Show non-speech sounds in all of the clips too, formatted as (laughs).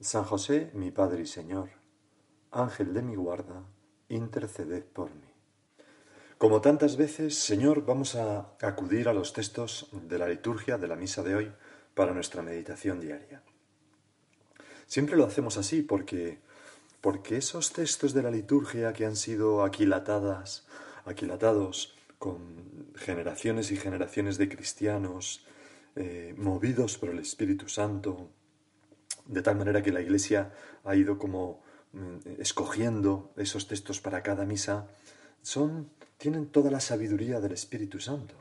San José, mi Padre y Señor, Ángel de mi guarda, interceded por mí. Como tantas veces, Señor, vamos a acudir a los textos de la liturgia de la misa de hoy para nuestra meditación diaria. Siempre lo hacemos así porque, porque esos textos de la liturgia que han sido aquilatadas, aquilatados con generaciones y generaciones de cristianos, eh, movidos por el Espíritu Santo, de tal manera que la Iglesia ha ido como mm, escogiendo esos textos para cada misa, son, tienen toda la sabiduría del Espíritu Santo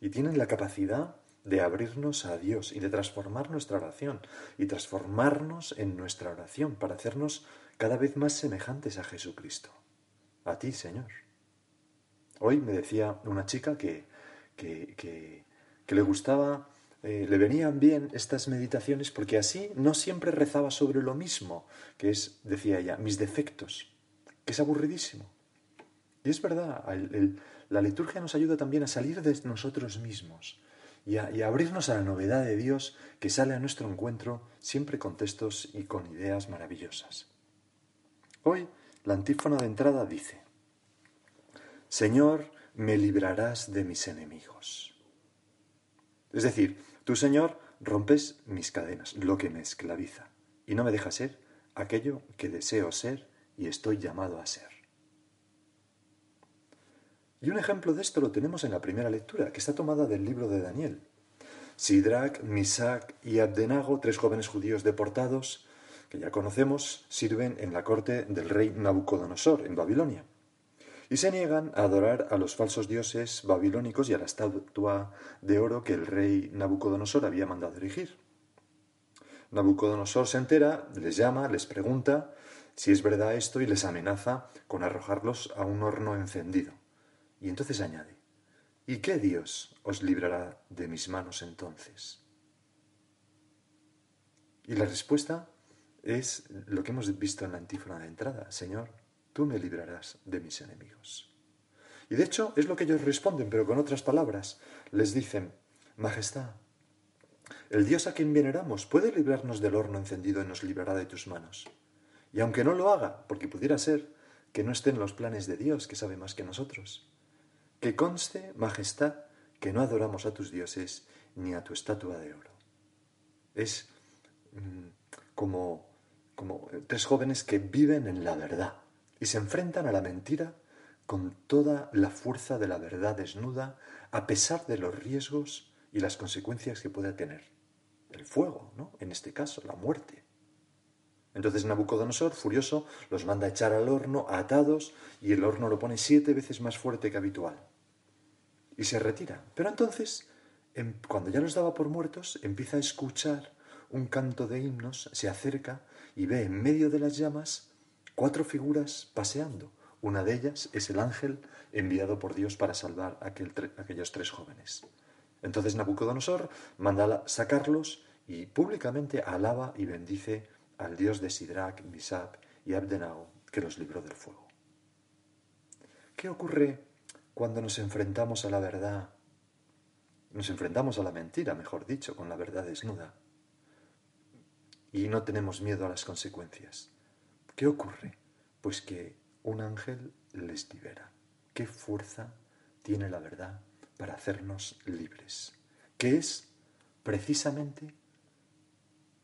y tienen la capacidad de abrirnos a Dios y de transformar nuestra oración y transformarnos en nuestra oración para hacernos cada vez más semejantes a Jesucristo. A ti, Señor. Hoy me decía una chica que, que, que, que le gustaba eh, le venían bien estas meditaciones porque así no siempre rezaba sobre lo mismo, que es, decía ella, mis defectos, que es aburridísimo. Y es verdad, la liturgia nos ayuda también a salir de nosotros mismos y a, y a, abrirnos a la novedad de Dios que sale a nuestro encuentro siempre con textos y con ideas maravillosas. Hoy la antífona de entrada dice, Señor, me librarás de mis enemigos. Es decir, Tú, Señor, rompes mis cadenas, lo que me esclaviza, y no me dejas ser aquello que deseo ser y estoy llamado a ser. Y un ejemplo de esto lo tenemos en la primera lectura, que está tomada del libro de Daniel. Sidrach, Misac y Abdenago, tres jóvenes judíos deportados, que ya conocemos, sirven en la corte del rey Nabucodonosor en Babilonia y se niegan a adorar a los falsos dioses babilónicos y a la estatua de oro que el rey Nabucodonosor había mandado erigir. Nabucodonosor se entera, les llama, les pregunta si es verdad esto y les amenaza con arrojarlos a un horno encendido. Y entonces añade, ¿y qué Dios os librará de mis manos entonces? Y la respuesta es lo que hemos visto en la antífona de entrada, Señor, tú me librarás de mis enemigos. Y de hecho es lo que ellos responden, pero con otras palabras. Les dicen, Majestad, el Dios a quien veneramos puede librarnos del horno encendido y nos librará de tus manos. Y aunque no lo haga, porque pudiera ser que no esté en los planes de Dios, que sabe más que nosotros, que conste, Majestad, que no adoramos a tus dioses ni a tu estatua de oro. Es mm, como, como tres jóvenes que viven en la verdad y se enfrentan a la mentira con toda la fuerza de la verdad desnuda, a pesar de los riesgos y las consecuencias que pueda tener. El fuego, ¿no? En este caso, la muerte. Entonces Nabucodonosor, furioso, los manda a echar al horno atados y el horno lo pone siete veces más fuerte que habitual. Y se retira. Pero entonces, em, cuando ya los daba por muertos, empieza a escuchar un canto de himnos, se acerca y ve en medio de las llamas cuatro figuras paseando. Una de ellas es el ángel enviado por Dios para salvar a aquellos tres jóvenes. Entonces Nabucodonosor manda sacarlos y públicamente alaba y bendice al Dios de Sidrach, Misab y Abdenago que los libró del fuego. ¿Qué ocurre cuando nos enfrentamos a la verdad? Nos enfrentamos a la mentira, mejor dicho, con la verdad desnuda. Y no tenemos miedo a las consecuencias. ¿Qué ocurre? Pues que un ángel les libera. ¿Qué fuerza tiene la verdad para hacernos libres? ¿Qué es precisamente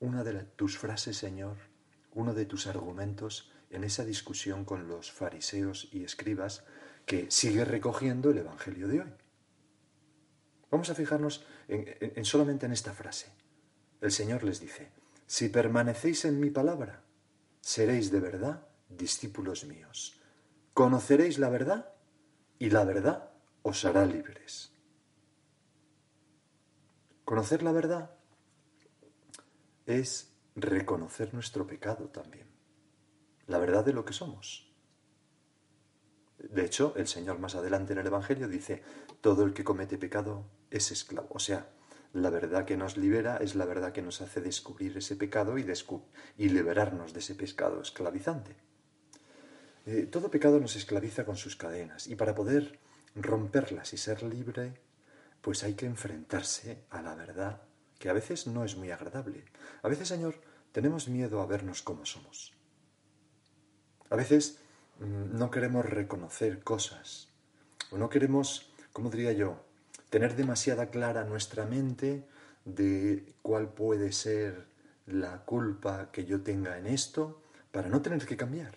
una de tus frases, Señor, uno de tus argumentos en esa discusión con los fariseos y escribas que sigue recogiendo el Evangelio de hoy. Vamos a fijarnos en, solamente en esta frase. El Señor les dice, si permanecéis en mi palabra, seréis de verdad discípulos míos. Conoceréis la verdad y la verdad os hará libres. Conocer la verdad es reconocer nuestro pecado también. la verdad de lo que somos. De hecho, el Señor más adelante en el Evangelio dice, todo el que comete pecado es esclavo. O sea, la verdad que nos libera es la verdad que nos hace descubrir ese pecado y, liberarnos de ese pescado esclavizante. Eh, todo pecado nos esclaviza con sus cadenas y para poder romperlas y ser libre, pues hay que enfrentarse a la verdad, que a veces no es muy agradable. A veces, Señor, tenemos miedo a vernos como somos. A veces mm, no queremos reconocer cosas, o no queremos, ¿cómo diría yo?, tener demasiada clara nuestra mente de cuál puede ser la culpa que yo tenga en esto para no tener que cambiar.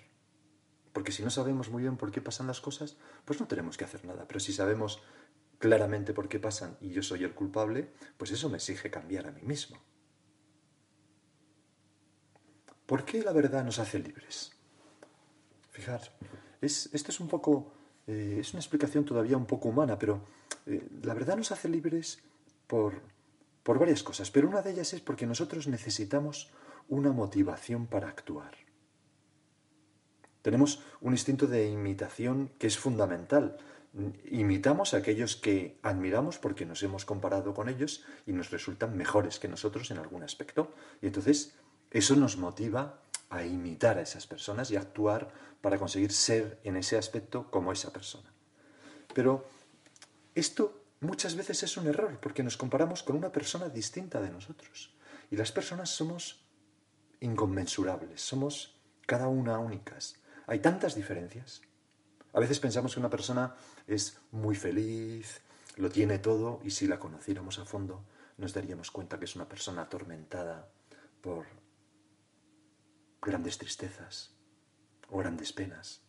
Porque si no sabemos muy bien por qué pasan las cosas, pues no tenemos que hacer nada. Pero si sabemos claramente por qué pasan y yo soy el culpable, pues eso me exige cambiar a mí mismo. ¿Por qué la verdad nos hace libres? Fijar, es, esto es un poco, eh, es una explicación todavía un poco humana, pero eh, la verdad nos hace libres por, por varias cosas, pero una de ellas es porque nosotros necesitamos una motivación para actuar. Tenemos un instinto de imitación que es fundamental. Imitamos a aquellos que admiramos porque nos hemos comparado con ellos y nos resultan mejores que nosotros en algún aspecto. Y entonces eso nos motiva a imitar a esas personas y a actuar para conseguir ser en ese aspecto como esa persona. Pero esto muchas veces es un error porque nos comparamos con una persona distinta de nosotros. Y las personas somos inconmensurables, somos cada una únicas. Hay tantas diferencias. A veces pensamos que una persona es muy feliz, lo tiene todo y si la conociéramos a fondo nos daríamos cuenta que es una persona atormentada por grandes tristezas o grandes penas.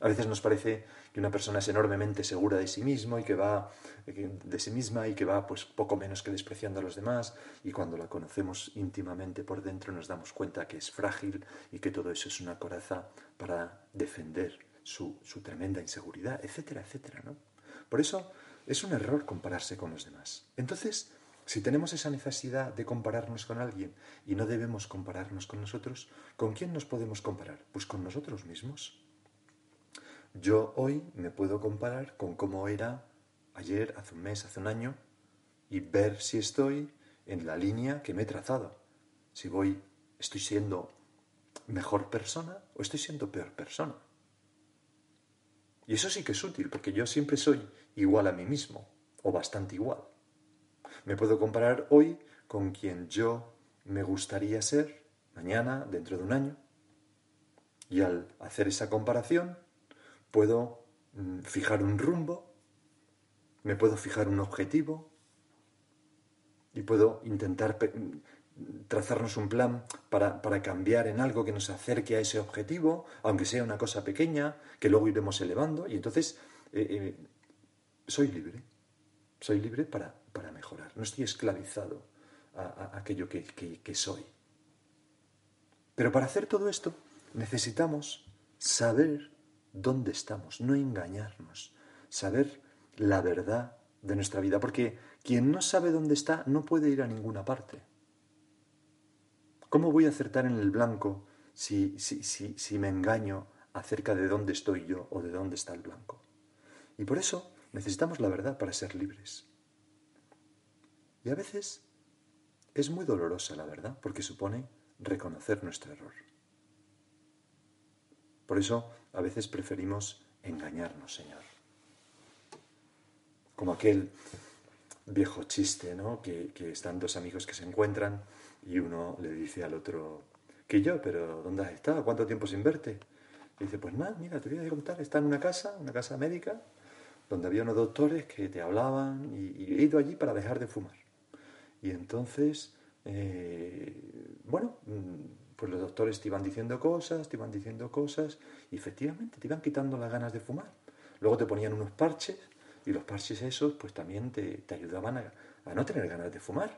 A veces nos parece que una persona es enormemente segura de sí mismo y que va de sí misma y que va pues poco menos que despreciando a los demás y cuando la conocemos íntimamente por dentro nos damos cuenta que es frágil y que todo eso es una coraza para defender su, su tremenda inseguridad, etcétera, etcétera, ¿no? Por eso es un error compararse con los demás. Entonces, si tenemos esa necesidad de compararnos con alguien y no debemos compararnos con nosotros, ¿con quién nos podemos comparar? Pues con nosotros mismos. Yo hoy me puedo comparar con cómo era ayer, hace un mes, hace un año, y ver si estoy en la línea que me he trazado. Si voy, estoy siendo mejor persona o estoy siendo peor persona. Y eso sí que es útil, porque yo siempre soy igual a mí mismo, o bastante igual. Me puedo comparar hoy con quien yo me gustaría ser mañana, dentro de un año. Y al hacer esa comparación, puedo mm, fijar un rumbo, me puedo fijar un objetivo y puedo intentar trazarnos un plan para, cambiar en algo que nos acerque a ese objetivo, aunque sea una cosa pequeña, que luego iremos elevando, y entonces eh, eh, soy libre, soy libre para, mejorar, no estoy esclavizado a, aquello que soy. Pero para hacer todo esto necesitamos saber dónde estamos, no engañarnos, saber la verdad de nuestra vida, porque quien no sabe dónde está no puede ir a ninguna parte. ¿Cómo voy a acertar en el blanco si, si, si, si me engaño acerca de dónde estoy yo o de dónde está el blanco? Y por eso necesitamos la verdad para ser libres. Y a veces es muy dolorosa la verdad porque supone reconocer nuestro error. Por eso a veces preferimos engañarnos, Señor. Como aquel viejo chiste, ¿no? Que, están dos amigos que se encuentran y uno le dice al otro, que yo, pero ¿dónde has estado? ¿Cuánto tiempo sin verte? Y dice, pues nada, mira, te voy a contar, está en una casa, una casa médica, donde había unos doctores que te hablaban y, he ido allí para dejar de fumar. Y entonces, eh, bueno, pues los doctores te iban diciendo cosas, te iban diciendo cosas, y efectivamente te iban quitando las ganas de fumar. Luego te ponían unos parches, y los parches esos pues también te, ayudaban a, no tener ganas de fumar.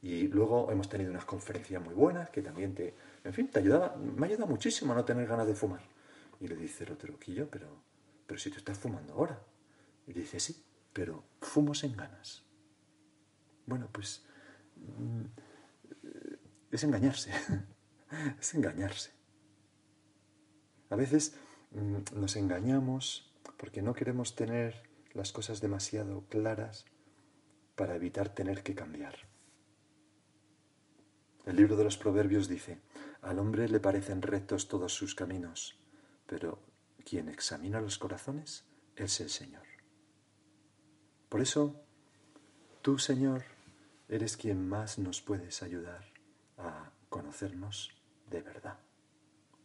Y luego hemos tenido unas conferencias muy buenas que también te, en fin, te ayudaba, me ayuda muchísimo a no tener ganas de fumar. Y le dice el otro, Quillo, pero, pero si tú estás fumando ahora. Y dice, sí, pero fumo sin ganas. Bueno, pues mm, es engañarse. (laughs) (laughs) es engañarse. A veces mm, nos engañamos porque no queremos tener las cosas demasiado claras para evitar tener que cambiar. El libro de los Proverbios dice, al hombre le parecen rectos todos sus caminos, pero quien examina los corazones es el Señor. Por eso, tú, Señor, eres quien más nos puedes ayudar a conocernos de verdad.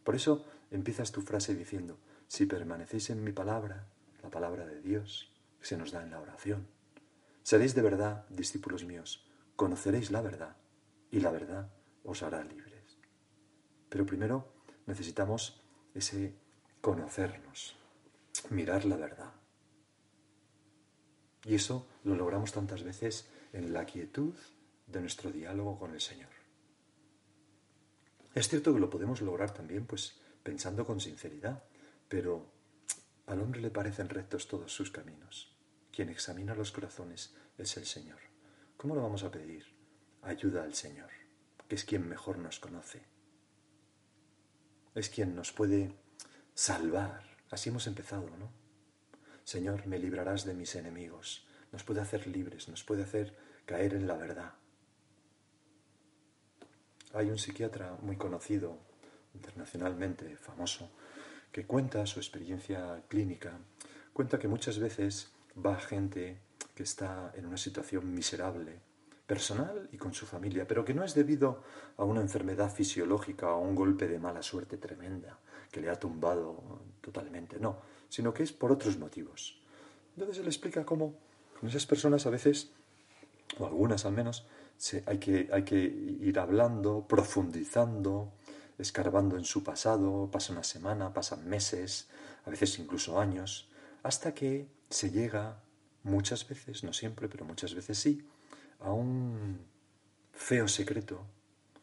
Por eso empiezas tu frase diciendo, si permanecéis en mi palabra, la palabra de Dios, que se nos da en la oración, seréis de verdad discípulos míos, conoceréis la verdad y la verdad os hará libres. Pero primero necesitamos ese conocernos, mirar la verdad. Y eso lo logramos tantas veces en la quietud de nuestro diálogo con el Señor. Es cierto que lo podemos lograr también, pues, pensando con sinceridad, pero al hombre le parecen rectos todos sus caminos. Quien examina los corazones es el Señor. ¿Cómo lo vamos a pedir? Ayuda al Señor, que es quien mejor nos conoce. Es quien nos puede salvar. Así hemos empezado, ¿no? Señor, me librarás de mis enemigos. Nos puede hacer libres, nos puede hacer caer en la verdad. Hay un psiquiatra muy conocido, internacionalmente famoso, que cuenta su experiencia clínica. Cuenta que muchas veces va gente que está en una situación miserable, personal y con su familia, pero que no es debido a una enfermedad fisiológica o a un golpe de mala suerte tremenda que le ha tumbado totalmente, no, sino que es por otros motivos. Entonces él explica cómo con esas personas a veces, o algunas al menos, hay, que, hay que ir hablando, profundizando, escarbando en su pasado, pasa una semana, pasan meses, a veces incluso años, hasta que se llega muchas veces, no siempre, pero muchas veces sí, a un feo secreto,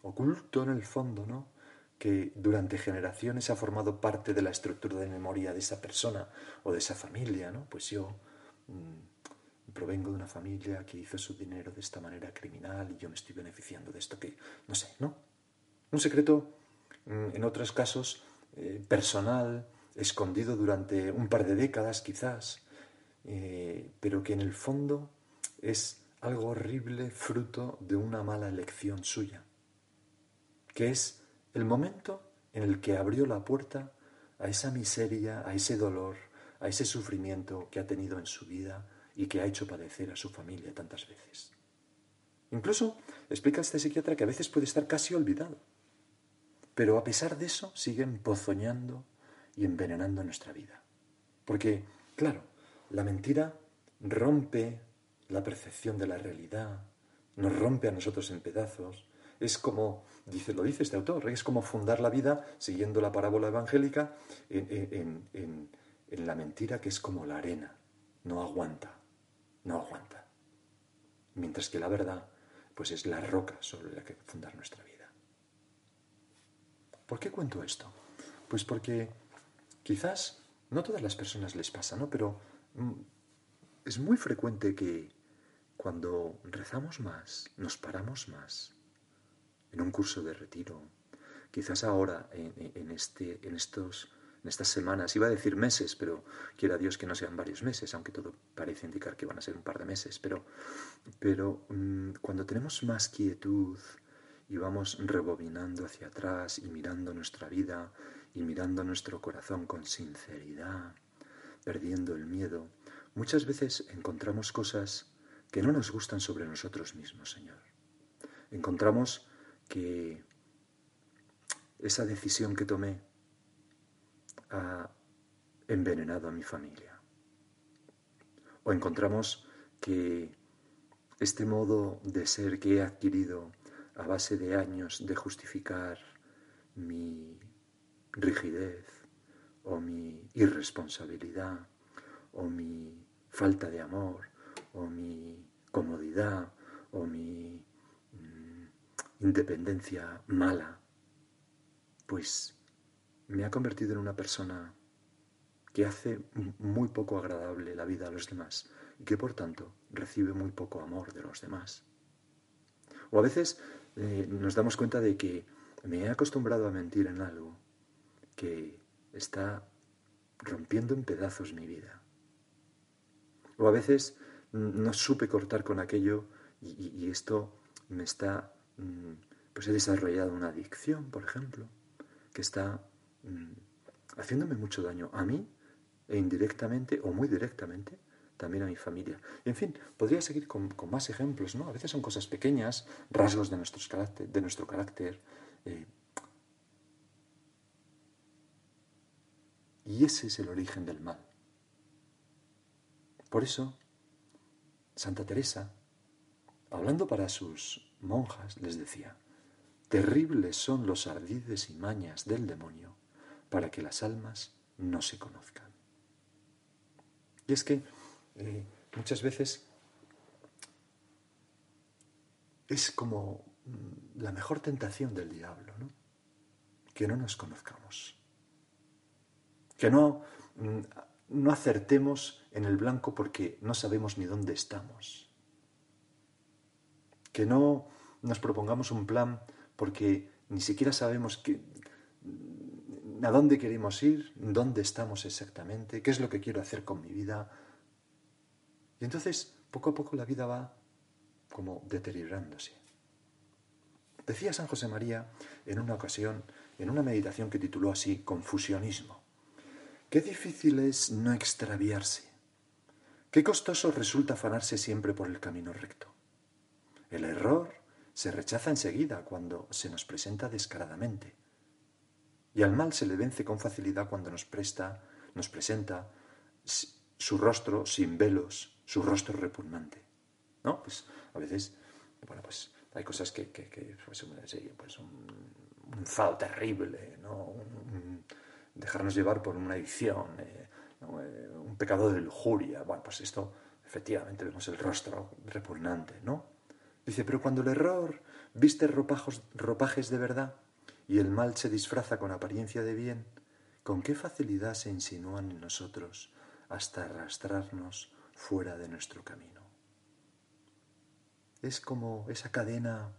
oculto en el fondo, ¿no? que durante generaciones ha formado parte de la estructura de memoria de esa persona o de esa familia, ¿no? Pues yo mm, provengo de una familia que hizo su dinero de esta manera criminal y yo me estoy beneficiando de esto que, no sé, ¿no? Un secreto, mm, en otros casos, eh, personal, escondido durante un par de décadas quizás, eh, pero que en el fondo es algo horrible fruto de una mala elección suya, que es el momento en el que abrió la puerta a esa miseria, a ese dolor, a ese sufrimiento que ha tenido en su vida y que ha hecho padecer a su familia tantas veces. Incluso explica este psiquiatra que a veces puede estar casi olvidado, pero a pesar de eso sigue empozoñando y envenenando nuestra vida. Porque, claro, la mentira rompe la percepción de la realidad, nos rompe a nosotros en pedazos. Es como, dice, lo dice este autor, es como fundar la vida siguiendo la parábola evangélica en, en la mentira que es como la arena, no aguanta, no aguanta. Mientras que la verdad, pues es la roca sobre la que fundar nuestra vida. ¿Por qué cuento esto? Pues porque quizás no todas las personas les pasa, ¿no? Pero mm, es muy frecuente que cuando rezamos más, nos paramos más en un curso de retiro, quizás ahora, en, este, en, estos, en estas semanas, iba a decir meses, pero quiera Dios que no sean varios meses, aunque todo parece indicar que van a ser un par de meses, pero, pero mm, cuando tenemos más quietud y vamos rebobinando hacia atrás y mirando nuestra vida y mirando nuestro corazón con sinceridad, perdiendo el miedo, muchas veces encontramos cosas que no nos gustan sobre nosotros mismos, Señor. Encontramos que esa decisión que tomé ha envenenado a mi familia. O encontramos que este modo de ser que he adquirido a base de años de justificar mi rigidez o mi irresponsabilidad o mi falta de amor o mi comodidad o mi mm, independencia mala, pues me ha convertido en una persona que hace muy poco agradable la vida a los demás y que por tanto recibe muy poco amor de los demás. O a veces eh, nos damos cuenta de que me he acostumbrado a mentir en algo que está rompiendo en pedazos mi vida. O a veces no supe cortar con aquello y, esto me está, mm, pues he desarrollado una adicción, por ejemplo, que está mm, haciéndome mucho daño a mí e indirectamente o muy directamente también a mi familia. En fin, podría seguir con, más ejemplos, ¿no? A veces son cosas pequeñas, rasgos de, carácter, de nuestro carácter. Eh, y ese es el origen del mal. Por eso, Santa Teresa, hablando para sus monjas, les decía, terribles son los ardides y mañas del demonio para que las almas no se conozcan. Y es que eh, muchas veces es como mm, la mejor tentación del diablo, ¿no? Que no nos conozcamos. Que no, mm, no acertemos en el blanco porque no sabemos ni dónde estamos. Que no nos propongamos un plan porque ni siquiera sabemos que, a dónde queremos ir, dónde estamos exactamente, qué es lo que quiero hacer con mi vida, y entonces, poco a poco la vida va como deteriorándose. Decía San José María en una ocasión, en una meditación que tituló así Confusionismo, qué difícil es no extraviarse, qué costoso resulta afanarse siempre por el camino recto. El error se rechaza enseguida cuando se nos presenta descaradamente, y al mal se le vence con facilidad cuando nos presta, nos presenta su rostro sin velos, su rostro repugnante. ¿No? Pues a veces, bueno, pues hay cosas que, que, que pues, pues un, un terrible, ¿no? dejarnos llevar por una adicción, eh, eh, un pecado de lujuria. Bueno, pues esto, efectivamente, vemos el rostro repugnante, ¿no? Dice, pero cuando el error viste ropajos, ropajes de verdad y el mal se disfraza con apariencia de bien, ¿con qué facilidad se insinúan en nosotros hasta arrastrarnos fuera de nuestro camino. Es como esa cadena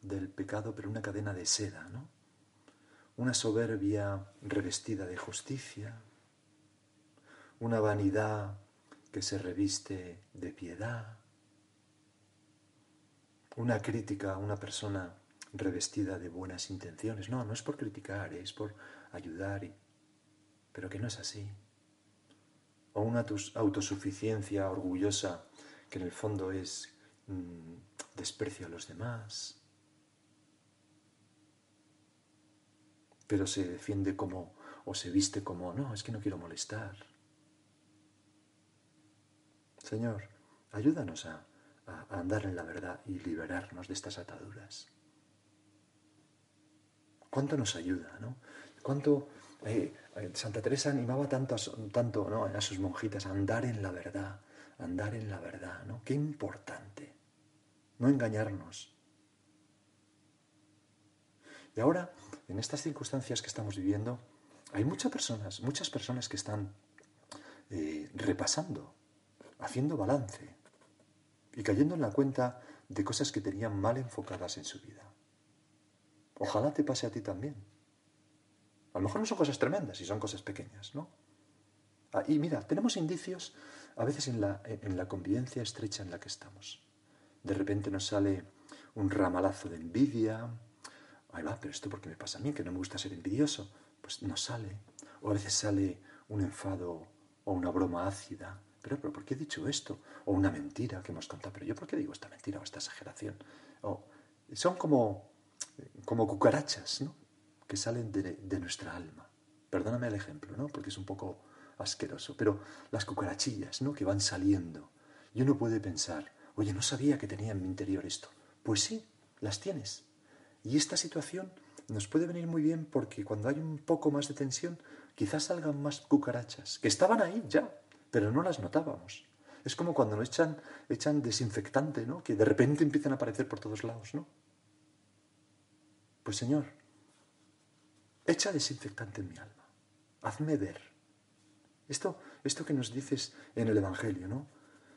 del pecado, pero una cadena de seda, ¿no? Una soberbia revestida de justicia, una vanidad que se reviste de piedad, una crítica a una persona revestida de buenas intenciones. No, no es por criticar, es por ayudar, pero que no es así o una autosuficiencia orgullosa que en el fondo es mm, desprecio a los demás, pero se defiende como o se viste como, no, es que no quiero molestar. Señor, ayúdanos a, a andar en la verdad y liberarnos de estas ataduras. ¿Cuánto nos ayuda, no? ¿Cuánto eh, eh, Santa Teresa animaba tanto, a, tanto ¿no? a sus monjitas a andar en la verdad, andar en la verdad, ¿no? Qué importante, no engañarnos. Y ahora, en estas circunstancias que estamos viviendo, hay muchas personas, muchas personas que están eh, repasando, haciendo balance y cayendo en la cuenta de cosas que tenían mal enfocadas en su vida. Ojalá te pase a ti también. A lo mejor no son cosas tremendas y son cosas pequeñas, ¿no? Ah, y mira, tenemos indicios a veces en la, en la convivencia estrecha en la que estamos. De repente nos sale un ramalazo de envidia. Ahí va, pero esto porque me pasa a mí, que no me gusta ser envidioso. Pues no sale. O a veces sale un enfado o una broma ácida. Pero, pero ¿por qué he dicho esto? O una mentira que hemos contado. Pero yo, ¿por qué digo esta mentira o esta exageración? O, son como, como cucarachas, ¿no? que salen de, nuestra alma. Perdóname el ejemplo, ¿no? Porque es un poco asqueroso, pero las cucarachillas, ¿no? Que van saliendo. Y uno puede pensar, oye, no sabía que tenía en mi interior esto. Pues sí, las tienes. Y esta situación nos puede venir muy bien porque cuando hay un poco más de tensión, quizás salgan más cucarachas, que estaban ahí ya, pero no las notábamos. Es como cuando nos echan, echan desinfectante, ¿no? Que de repente empiezan a aparecer por todos lados, ¿no? Pues Señor, Echa desinfectante en mi alma. Hazme ver. Esto, esto que nos dices en el Evangelio, ¿no?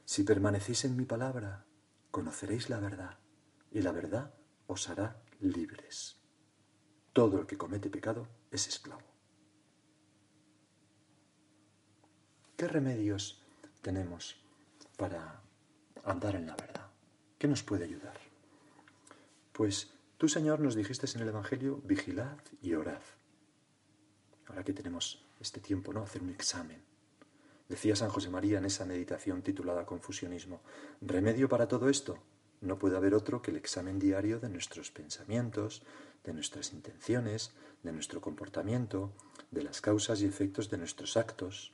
Si permanecéis en mi palabra, conoceréis la verdad, y la verdad os hará libres. Todo el que comete pecado es esclavo. ¿qué remedios tenemos para andar en la verdad? ¿Qué nos puede ayudar? Pues tú, Señor, nos dijiste en el Evangelio, vigilad y orad. Ahora que tenemos este tiempo, ¿no? Hacer un examen. Decía San José María en esa meditación titulada Confusionismo, remedio para todo esto, no puede haber otro que el examen diario de nuestros pensamientos, de nuestras intenciones, de nuestro comportamiento, de las causas y efectos de nuestros actos,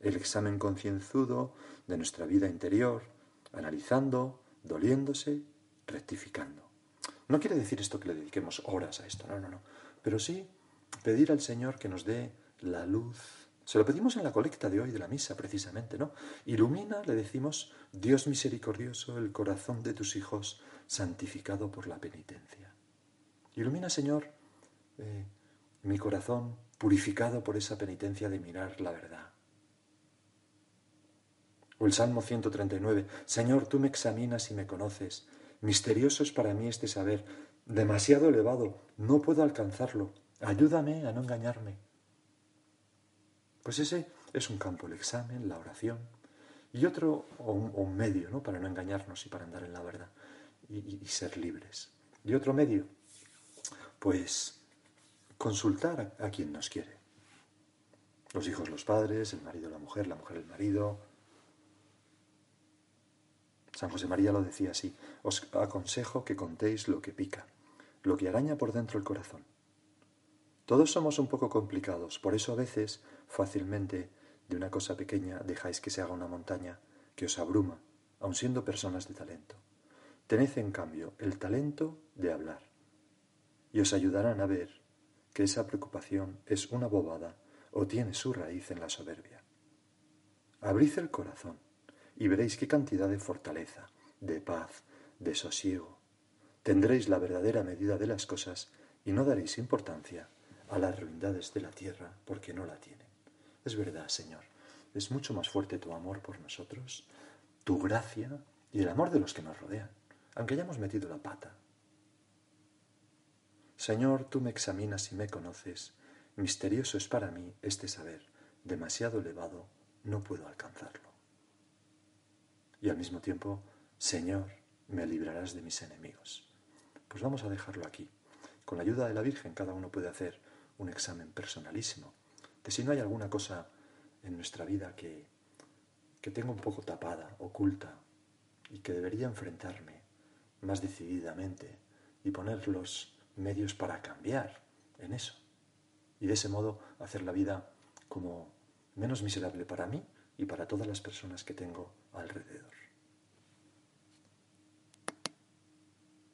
el examen concienzudo de nuestra vida interior, analizando, doliéndose, rectificando. No quiere decir esto que le dediquemos horas a esto, no, no, no, pero sí pedir al Señor que nos dé la luz. Se lo pedimos en la colecta de hoy de la misa, precisamente, ¿no? Ilumina, le decimos, Dios misericordioso, el corazón de tus hijos, santificado por la penitencia. Ilumina, Señor, eh, mi corazón purificado por esa penitencia de mirar la verdad. O el Salmo 139, Señor, tú me examinas y me conoces. Misterioso es para mí este saber, demasiado elevado, no puedo alcanzarlo. Ayúdame a no engañarme. Pues ese es un campo, el examen, la oración. Y otro, o un, medio, ¿no? Para no engañarnos y para andar en la verdad y, y ser libres. Y otro medio, pues consultar a, quien nos quiere. Los hijos, los padres, el marido, la mujer, la mujer, el marido. San José María lo decía así, os aconsejo que contéis lo que pica, lo que araña por dentro el corazón. Todos somos un poco complicados, por eso a veces fácilmente de una cosa pequeña dejáis que se haga una montaña que os abruma, aun siendo personas de talento. Tened en cambio el talento de hablar y os ayudarán a ver que esa preocupación es una bobada o tiene su raíz en la soberbia. Abrid el corazón y veréis qué cantidad de fortaleza, de paz, de sosiego. Tendréis la verdadera medida de las cosas y no daréis importancia a las ruindades de la tierra porque no la tienen. Es verdad, Señor, es mucho más fuerte tu amor por nosotros, tu gracia y el amor de los que nos rodean, aunque hayamos metido la pata Señor, tú me examinas y me conoces. Misterioso es para mí este saber, demasiado elevado, no puedo alcanzarlo. Y al mismo tiempo, Señor, me librarás de mis enemigos. Pues vamos a dejarlo aquí. Con la ayuda de la Virgen cada uno puede hacer un examen personalísimo de si no hay alguna cosa en nuestra vida que, que tengo un poco tapada, oculta, y que debería enfrentarme más decididamente y ponerlos medios para cambiar en eso. Y de ese modo hacer la vida como menos miserable para mí y para todas las personas que tengo alrededor.